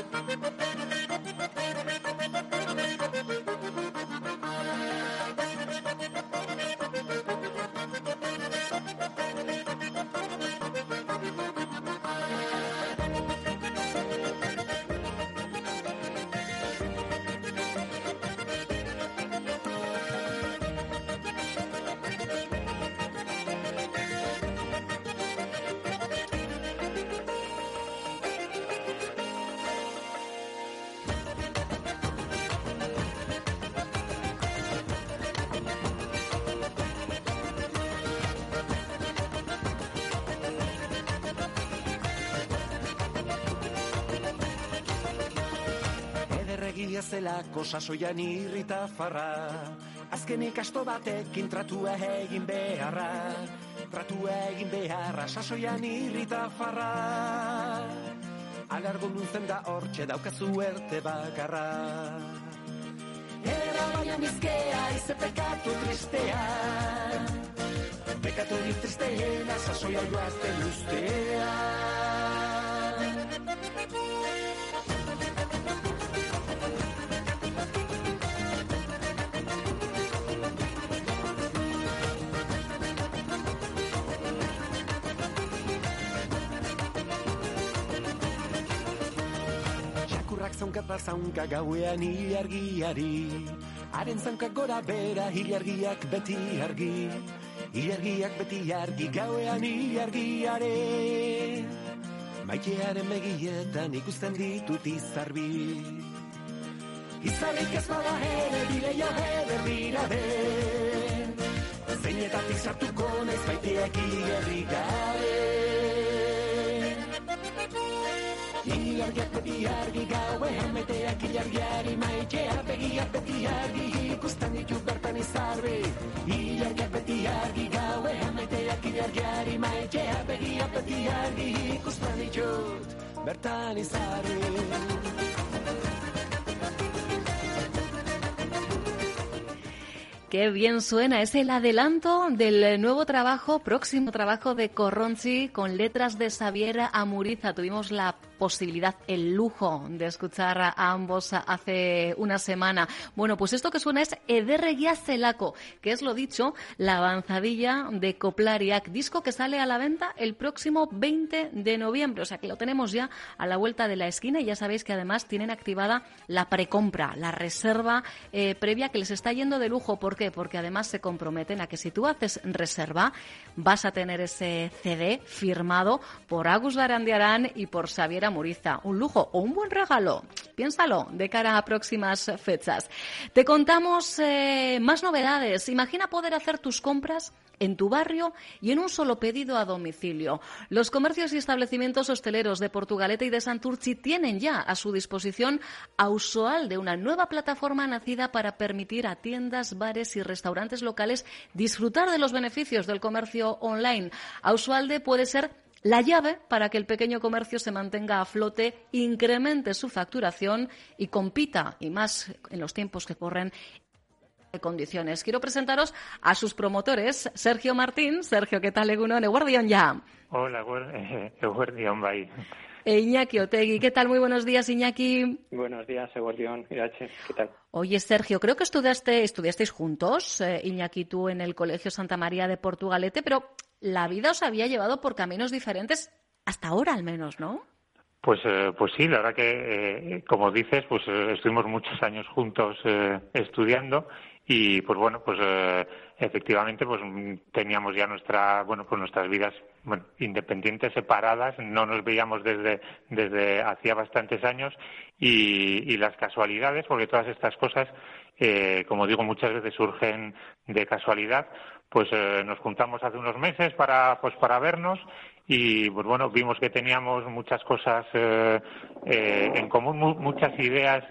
Thank you. Ederregia zelako sasoian irrita farra. Azken ikasto batekin tratu egin beharra. Tratu egin beharra sasoian irrita farra. Alargo nuzen da hortxe daukazu erte bakarra. Era baina bizkea ize pekatu tristea. Pekaturik tristeena sasoia joazten ustea zaunka eta zaunka gauean ilargiari Haren zaunka gora bera ilargiak beti argi. Ilargiak beti argi gauean ilargiare Maitearen begietan ikusten ditut izarbi Izarrik ez bada ere bileia eder dira be. Zeinetatik sartuko naiz baiteak igerri gabe Qué bien suena, es el adelanto del nuevo trabajo, próximo trabajo de Corronchi con letras de Xavier Amuriza. Tuvimos la posibilidad, el lujo de escuchar a ambos hace una semana. Bueno, pues esto que suena es Ederregia Celaco, que es lo dicho, la avanzadilla de Coplariac, disco que sale a la venta el próximo 20 de noviembre. O sea que lo tenemos ya a la vuelta de la esquina y ya sabéis que además tienen activada la precompra, la reserva eh, previa que les está yendo de lujo. ¿Por qué? Porque además se comprometen a que si tú haces reserva vas a tener ese CD firmado por Agus Barandiarán y por Xavier Amuriza. Un lujo o un buen regalo. Piénsalo de cara a próximas fechas. Te contamos eh, más novedades. Imagina poder hacer tus compras en tu barrio y en un solo pedido a domicilio. Los comercios y establecimientos hosteleros de Portugalete y de Santurci tienen ya a su disposición Ausoal de una nueva plataforma nacida para permitir a tiendas, bares y restaurantes locales disfrutar de los beneficios del comercio online. Ausualde puede ser la llave para que el pequeño comercio se mantenga a flote, incremente su facturación y compita, y más en los tiempos que corren, de condiciones. Quiero presentaros a sus promotores, Sergio Martín. Sergio, ¿qué tal, Egunon? Eguardión ya. Hola, Eguardión, bye. E Iñaki Otegui, ¿qué tal? Muy buenos días, Iñaki. Buenos días, Eguardión, Irache, ¿qué tal? Oye, Sergio, creo que estudiaste, estudiasteis juntos, eh, Iñaki, tú en el Colegio Santa María de Portugalete, pero la vida os había llevado por caminos diferentes hasta ahora, al menos, ¿no? Pues, eh, pues sí, la verdad que, eh, como dices, pues eh, estuvimos muchos años juntos estudiando y, pues bueno, pues efectivamente, pues teníamos ya nuestra, bueno, pues nuestras vidas, bueno, independientes, separadas, no nos veíamos desde, desde hacía bastantes años y, y las casualidades, porque todas estas cosas, como digo, muchas veces surgen de casualidad, pues nos juntamos hace unos meses para, pues para vernos y pues bueno, vimos que teníamos muchas cosas eh, eh, en común, muchas ideas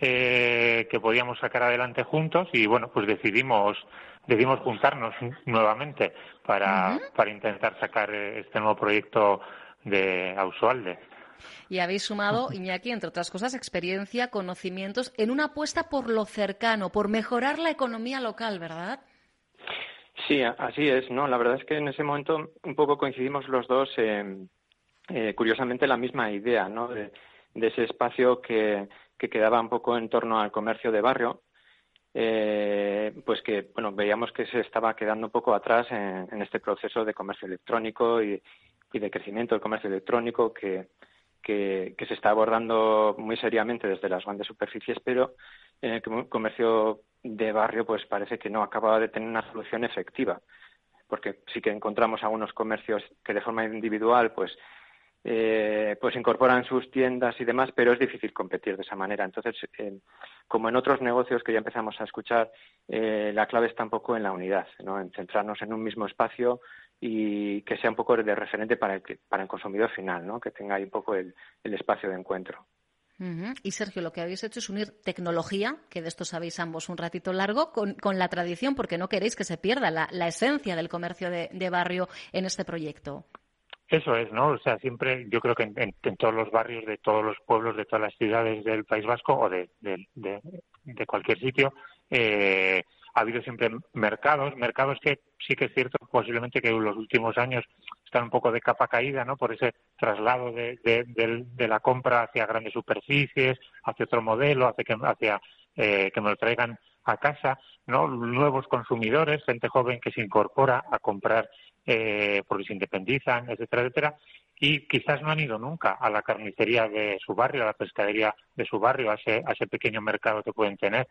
eh, que podíamos sacar adelante juntos y bueno, pues decidimos decidimos juntarnos nuevamente para, para intentar sacar este nuevo proyecto de Ausualde. Y habéis sumado, Iñaki, entre otras cosas, experiencia, conocimientos en una apuesta por lo cercano, por mejorar la economía local, ¿verdad? Sí, así es, ¿no? La verdad es que en ese momento un poco coincidimos los dos, eh, curiosamente, la misma idea, ¿no? De, ese espacio que, que, quedaba un poco en torno al comercio de barrio, eh, pues que, bueno, veíamos que se estaba quedando un poco atrás en, este proceso de comercio electrónico y, y, de crecimiento del comercio electrónico que, que, que se está abordando muy seriamente desde las grandes superficies, pero en el comercio de barrio pues parece que no acaba de tener una solución efectiva. Porque sí que encontramos algunos comercios que de forma individual pues eh, pues incorporan sus tiendas y demás, pero es difícil competir de esa manera. Entonces, como en otros negocios que ya empezamos a escuchar, eh, la clave está un poco en la unidad, ¿no? en centrarnos en un mismo espacio y que sea un poco de referente para el, para el consumidor final, ¿no? que tenga ahí un poco el espacio de encuentro. Y Sergio, lo que habéis hecho es unir tecnología, que de esto sabéis ambos un ratito largo, con, la tradición, porque no queréis que se pierda la, esencia del comercio de, barrio en este proyecto. Eso es, ¿no? O sea, siempre yo creo que en, todos los barrios de todos los pueblos, de todas las ciudades del País Vasco o de, de cualquier sitio, eh, ha habido siempre mercados, mercados que sí que es cierto posiblemente que en los últimos años están un poco de capa caída, ¿no? Por ese traslado de, de, la compra hacia grandes superficies, hacia otro modelo, hacia que, hacia, eh, que me lo traigan a casa, ¿no? Nuevos consumidores, gente joven que se incorpora a comprar eh, porque se independizan, etcétera, etcétera, y quizás no han ido nunca a la carnicería de su barrio, a la pescadería de su barrio, a ese, a ese pequeño mercado que pueden tener.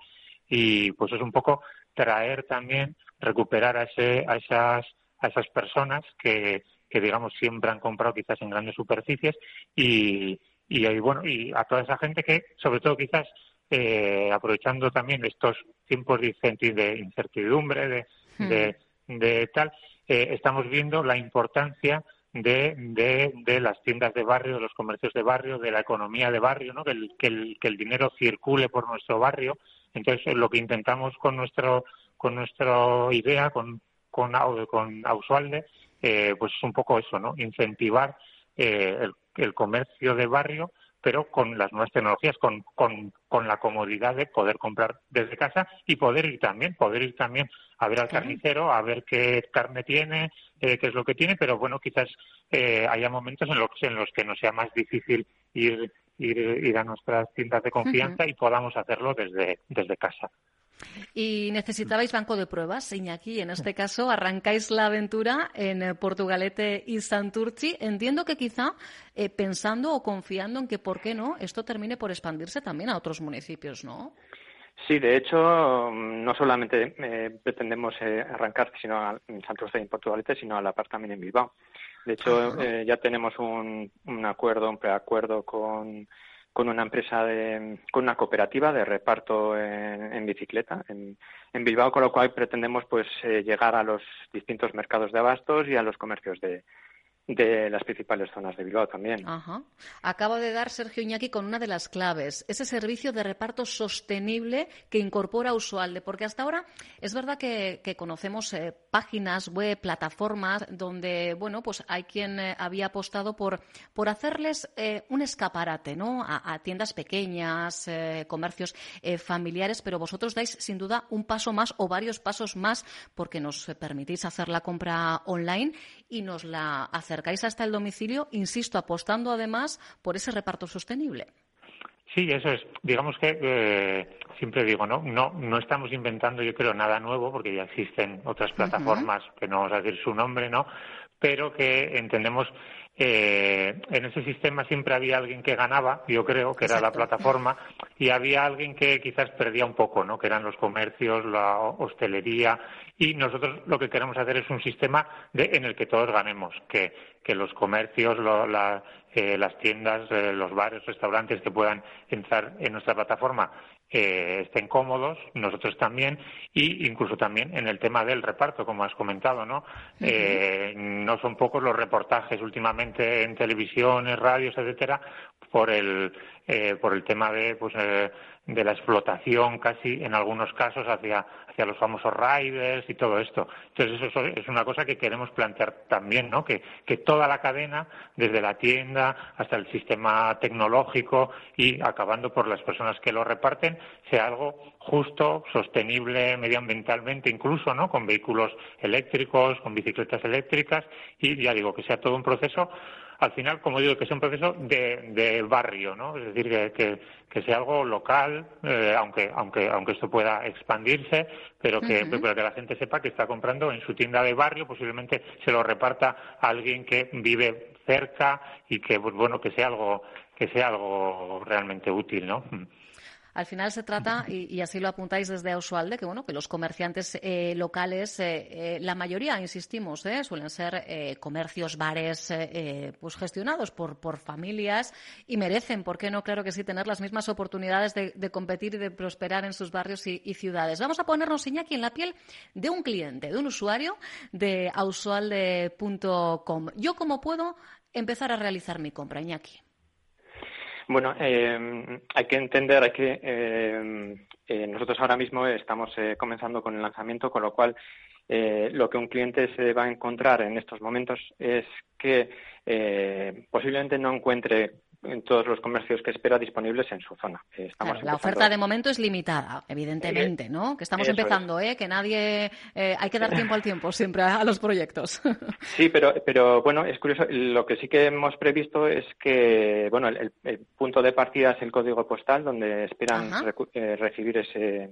Y pues es un poco traer también, recuperar a, ese, a, esas, a esas personas que, que, digamos, siempre han comprado quizás en grandes superficies y, y, bueno, y a toda esa gente que, sobre todo quizás, eh, aprovechando también estos tiempos de incertidumbre, de, de, de tal, eh, estamos viendo la importancia de, de, las tiendas de barrio, de los comercios de barrio, de la economía de barrio, ¿no? que, el, que, el, el dinero circule por nuestro barrio entonces, lo que intentamos con nuestro con nuestra idea, con con, con Ausualde, eh, pues es un poco eso, ¿no? Incentivar eh, el, comercio de barrio, pero con las nuevas tecnologías, con, con, con, la comodidad de poder comprar desde casa y poder ir también, poder ir también a ver al carnicero, a ver qué carne tiene, eh, qué es lo que tiene, pero bueno, quizás eh, haya momentos en los, en los que nos sea más difícil ir ir, a nuestras tiendas de confianza y podamos hacerlo desde, desde casa. Y necesitabais banco de pruebas, Iñaki. En este caso, arrancáis la aventura en eh, Portugalete y Santurci. Entiendo que quizá eh, pensando o confiando en que, ¿por qué no?, esto termine por expandirse también a otros municipios, ¿no? Sí, de hecho, no solamente eh, pretendemos arrancar sino en Santurce y en Portugalete, sino a la par también en Bilbao. De hecho, eh, ya tenemos un, un acuerdo, un preacuerdo con, con una empresa, de, con una cooperativa de reparto en, bicicleta en, en, Bilbao, con lo cual pretendemos pues eh, llegar a los distintos mercados de abastos y a los comercios de, de las principales zonas de Bilbao también. Ajá. Acabo de dar Sergio Iñaki con una de las claves, ese servicio de reparto sostenible que incorpora Usualde, porque hasta ahora es verdad que, conocemos eh, páginas web, plataformas donde, bueno, pues hay quien eh, había apostado por, por hacerles eh, un escaparate, ¿no? A, tiendas pequeñas, comercios familiares, pero vosotros dais sin duda un paso más o varios pasos más porque nos permitís hacer la compra online y nos la acercáis hasta el domicilio, insisto, apostando además por ese reparto sostenible. Sí, eso es. Digamos que eh, siempre digo, ¿no? No, no estamos inventando, yo creo, nada nuevo, porque ya existen otras plataformas que no vamos a decir su nombre, ¿no? Pero que entendemos eh, en ese sistema siempre había alguien que ganaba, yo creo, que era la plataforma, y había alguien que quizás perdía un poco, ¿no? Que eran los comercios, la hostelería, y nosotros lo que queremos hacer es un sistema de, en el que todos ganemos, que, que los comercios, las tiendas, los bares, restaurantes que puedan entrar en nuestra plataforma estén cómodos, nosotros también, y incluso también en el tema del reparto, como has comentado, ¿no? Eh, no son pocos los reportajes últimamente en televisiones, radios, etcétera, por el eh, por el tema de pues eh, de la explotación casi en algunos casos hacia, hacia los famosos riders y todo esto. Entonces eso es una cosa que queremos plantear también, ¿no? Que, que toda la cadena, desde la tienda hasta el sistema tecnológico y acabando por las personas que lo reparten, sea algo justo, sostenible medioambientalmente, incluso, ¿no? Con vehículos eléctricos, con bicicletas eléctricas y ya digo que sea todo un proceso al final, como digo, que sea un proceso de, barrio, ¿no? Es decir, que, que, sea algo local, eh, aunque, aunque, aunque esto pueda expandirse, pero que, que la gente sepa que está comprando en su tienda de barrio, posiblemente se lo reparta a alguien que vive cerca y que, pues, bueno, que sea algo, que sea algo realmente útil, ¿no? Al final se trata, y, así lo apuntáis desde Ausualde, que bueno, que los comerciantes eh, locales, eh, eh, la mayoría, insistimos, suelen ser comercios, bares, pues gestionados por, familias y merecen, ¿por qué no? Claro que sí, tener las mismas oportunidades de, competir y de prosperar en sus barrios y, ciudades. Vamos a ponernos, Iñaki, en la piel de un cliente, de un usuario de ausualde.com. Yo, ¿cómo puedo empezar a realizar mi compra, Iñaki? Bueno, eh, hay que entender, hay que eh, eh, nosotros ahora mismo estamos comenzando con el lanzamiento, con lo cual lo que un cliente se va a encontrar en estos momentos es que posiblemente no encuentre en todos los comercios que espera disponibles en su zona. la oferta de momento es limitada, evidentemente, ¿no? Que estamos empezando, ¿eh? Que nadie... Eh, hay que dar tiempo al tiempo siempre a, los proyectos. Sí, pero, pero bueno, es curioso. Lo que sí que hemos previsto es que, bueno, el, punto de partida es el código postal donde esperan eh, recibir ese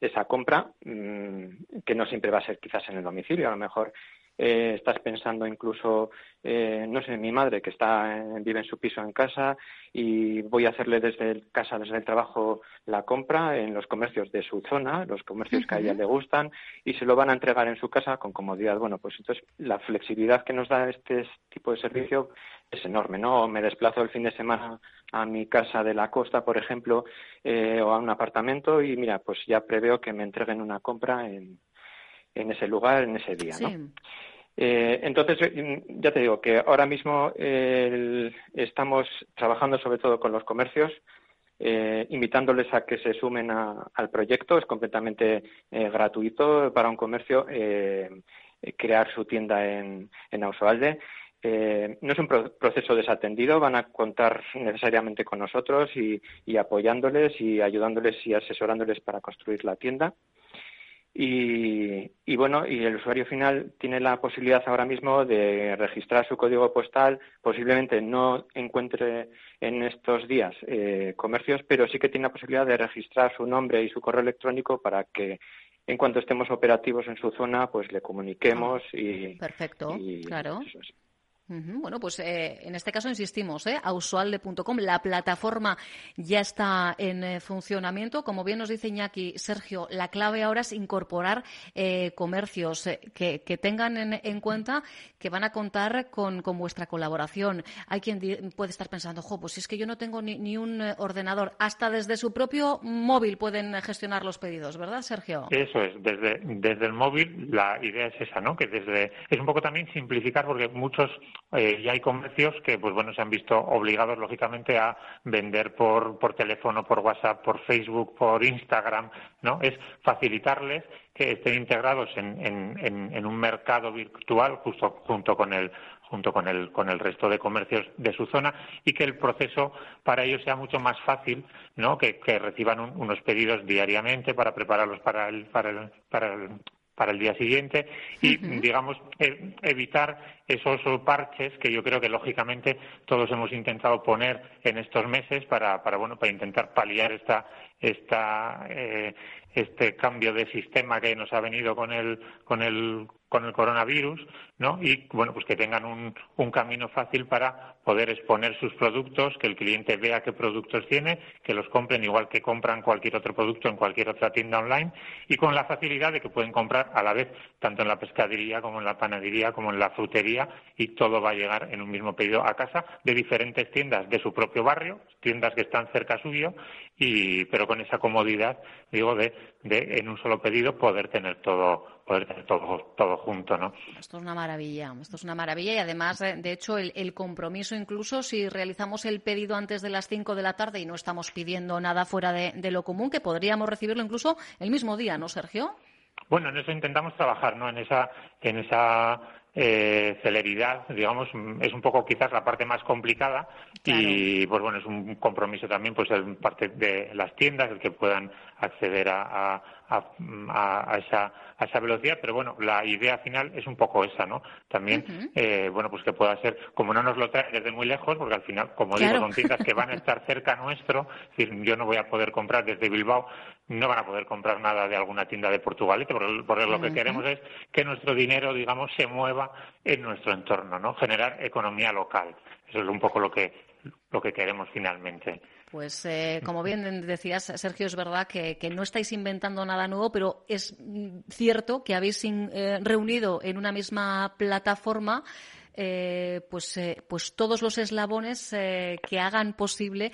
esa compra, mm, que no siempre va a ser quizás en el domicilio, a lo mejor eh, estás pensando incluso, eh, no sé, mi madre que está vive en su piso en casa y voy a hacerle desde casa, desde el trabajo, la compra en los comercios de su zona, los comercios que a ella le gustan y se lo van a entregar en su casa con comodidad. Bueno, pues entonces la flexibilidad que nos da este tipo de servicio es enorme, ¿no? Me desplazo el fin de semana a mi casa de la costa, por ejemplo, eh, o a un apartamento y mira, pues ya preveo que me entreguen una compra en, en ese lugar, en ese día, ¿no? Eh, entonces, eh, ya te digo que ahora mismo estamos trabajando sobre todo con los comercios, eh, invitándoles a que se sumen al proyecto. Es completamente gratuito para un comercio crear su tienda en, en Ausoalde. no es un proceso desatendido, van a contar necesariamente con nosotros y, y apoyándoles y ayudándoles y asesorándoles para construir la tienda. Y, bueno, y el usuario final tiene la posibilidad ahora mismo de registrar su código postal. Posiblemente no encuentre en estos días eh, comercios, pero sí que tiene la posibilidad de registrar su nombre y su correo electrónico para que en cuanto estemos operativos en su zona, pues le comuniquemos ah, y. Perfecto, claro. Bueno, pues eh, en este caso insistimos, ¿eh? ausualde.com, la plataforma ya está en eh, funcionamiento. Como bien nos dice Iñaki, Sergio, la clave ahora es incorporar eh, comercios que, tengan en, cuenta que van a contar con, vuestra colaboración. Hay quien puede estar pensando, jo, pues si es que yo no tengo ni, un ordenador, hasta desde su propio móvil pueden gestionar los pedidos, ¿verdad, Sergio? Eso es, desde, desde el móvil la idea es esa, ¿no? Que desde, es un poco también simplificar porque muchos eh, y hay comercios que, pues bueno, se han visto obligados, lógicamente, a vender por, por teléfono, por WhatsApp, por Facebook, por Instagram, ¿no? Es facilitarles que estén integrados en, en, en, un mercado virtual justo junto con el junto con el, con el resto de comercios de su zona y que el proceso para ellos sea mucho más fácil, ¿no? Que, que reciban unos pedidos diariamente para prepararlos para el, para el, para el, para el día siguiente y, digamos, e, evitar esos parches que yo creo que, lógicamente, todos hemos intentado poner en estos meses para, para bueno, para intentar paliar esta, esta, eh, este cambio de sistema que nos ha venido con el con el con el coronavirus, ¿no? Y bueno, pues que tengan un, un, camino fácil para poder exponer sus productos, que el cliente vea qué productos tiene, que los compren igual que compran cualquier otro producto en cualquier otra tienda online y con la facilidad de que pueden comprar a la vez tanto en la pescadería como en la panadería como en la frutería y todo va a llegar en un mismo pedido a casa de diferentes tiendas de su propio barrio, tiendas que están cerca suyo y pero con esa comodidad, digo, de, de en un solo pedido poder tener todo poder tener todo, todo junto, ¿no? Esto es una maravilla, esto es una maravilla y además, eh, de hecho, el, compromiso incluso si realizamos el pedido antes de las 5 de la tarde y no estamos pidiendo nada fuera de, lo común, que podríamos recibirlo incluso el mismo día, ¿no, Sergio? Bueno, en eso intentamos trabajar, ¿no? En esa, en esa eh, celeridad, digamos, es un poco quizás la parte más complicada y pues bueno, es un compromiso también pues en parte de las tiendas, el que puedan acceder a, a, esa, a esa velocidad, pero bueno, la idea final es un poco esa, ¿no? También, eh, bueno, pues que pueda ser, como no nos lo trae desde muy lejos, porque al final, como digo, son tiendas que van a estar cerca nuestro, es decir, yo no voy a poder comprar desde Bilbao, no van a poder comprar nada de alguna tienda de Portugal, porque, lo que queremos es que nuestro dinero, digamos, se mueva en nuestro entorno, ¿no? Generar economía local. Eso es un poco lo que, lo que queremos finalmente. Pues eh, como bien decías, Sergio, es verdad que, no estáis inventando nada nuevo, pero es cierto que habéis eh, reunido en una misma plataforma eh, pues, pues todos los eslabones que hagan posible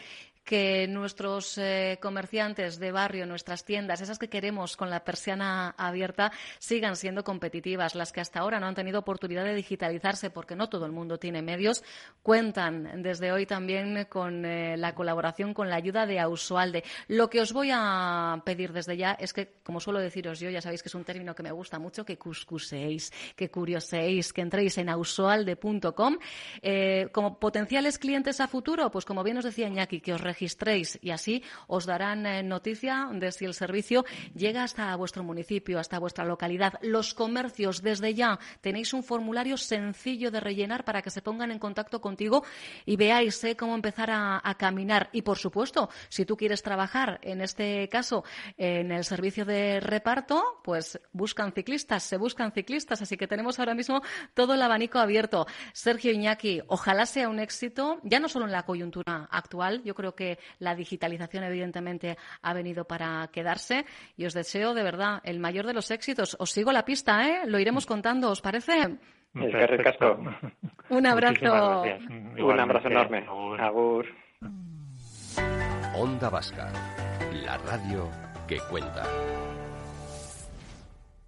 que nuestros eh, comerciantes de barrio, nuestras tiendas, esas que queremos con la persiana abierta, sigan siendo competitivas. Las que hasta ahora no han tenido oportunidad de digitalizarse porque no todo el mundo tiene medios, cuentan desde hoy también con eh, la colaboración, con la ayuda de Ausualde. Lo que os voy a pedir desde ya es que, como suelo deciros yo, ya sabéis que es un término que me gusta mucho, que cuscuséis, que curioséis, que entréis en ausualde.com. Eh, como potenciales clientes a futuro, pues como bien os decía Iñaki, que os registréis y así os darán eh, noticia de si el servicio llega hasta vuestro municipio, hasta vuestra localidad. Los comercios, desde ya, tenéis un formulario sencillo de rellenar para que se pongan en contacto contigo y veáis eh, cómo empezar a, caminar. Y, por supuesto, si tú quieres trabajar, en este caso, en el servicio de reparto, pues buscan ciclistas, se buscan ciclistas. Así que tenemos ahora mismo todo el abanico abierto. Sergio Iñaki, ojalá sea un éxito, ya no solo en la coyuntura actual, yo creo que la digitalización evidentemente ha venido para quedarse y os deseo de verdad el mayor de los éxitos. Os sigo la pista, ¿eh? Lo iremos contando, ¿os parece? Un abrazo. Un abrazo enorme. Agur. Onda Vasca, la radio que cuenta.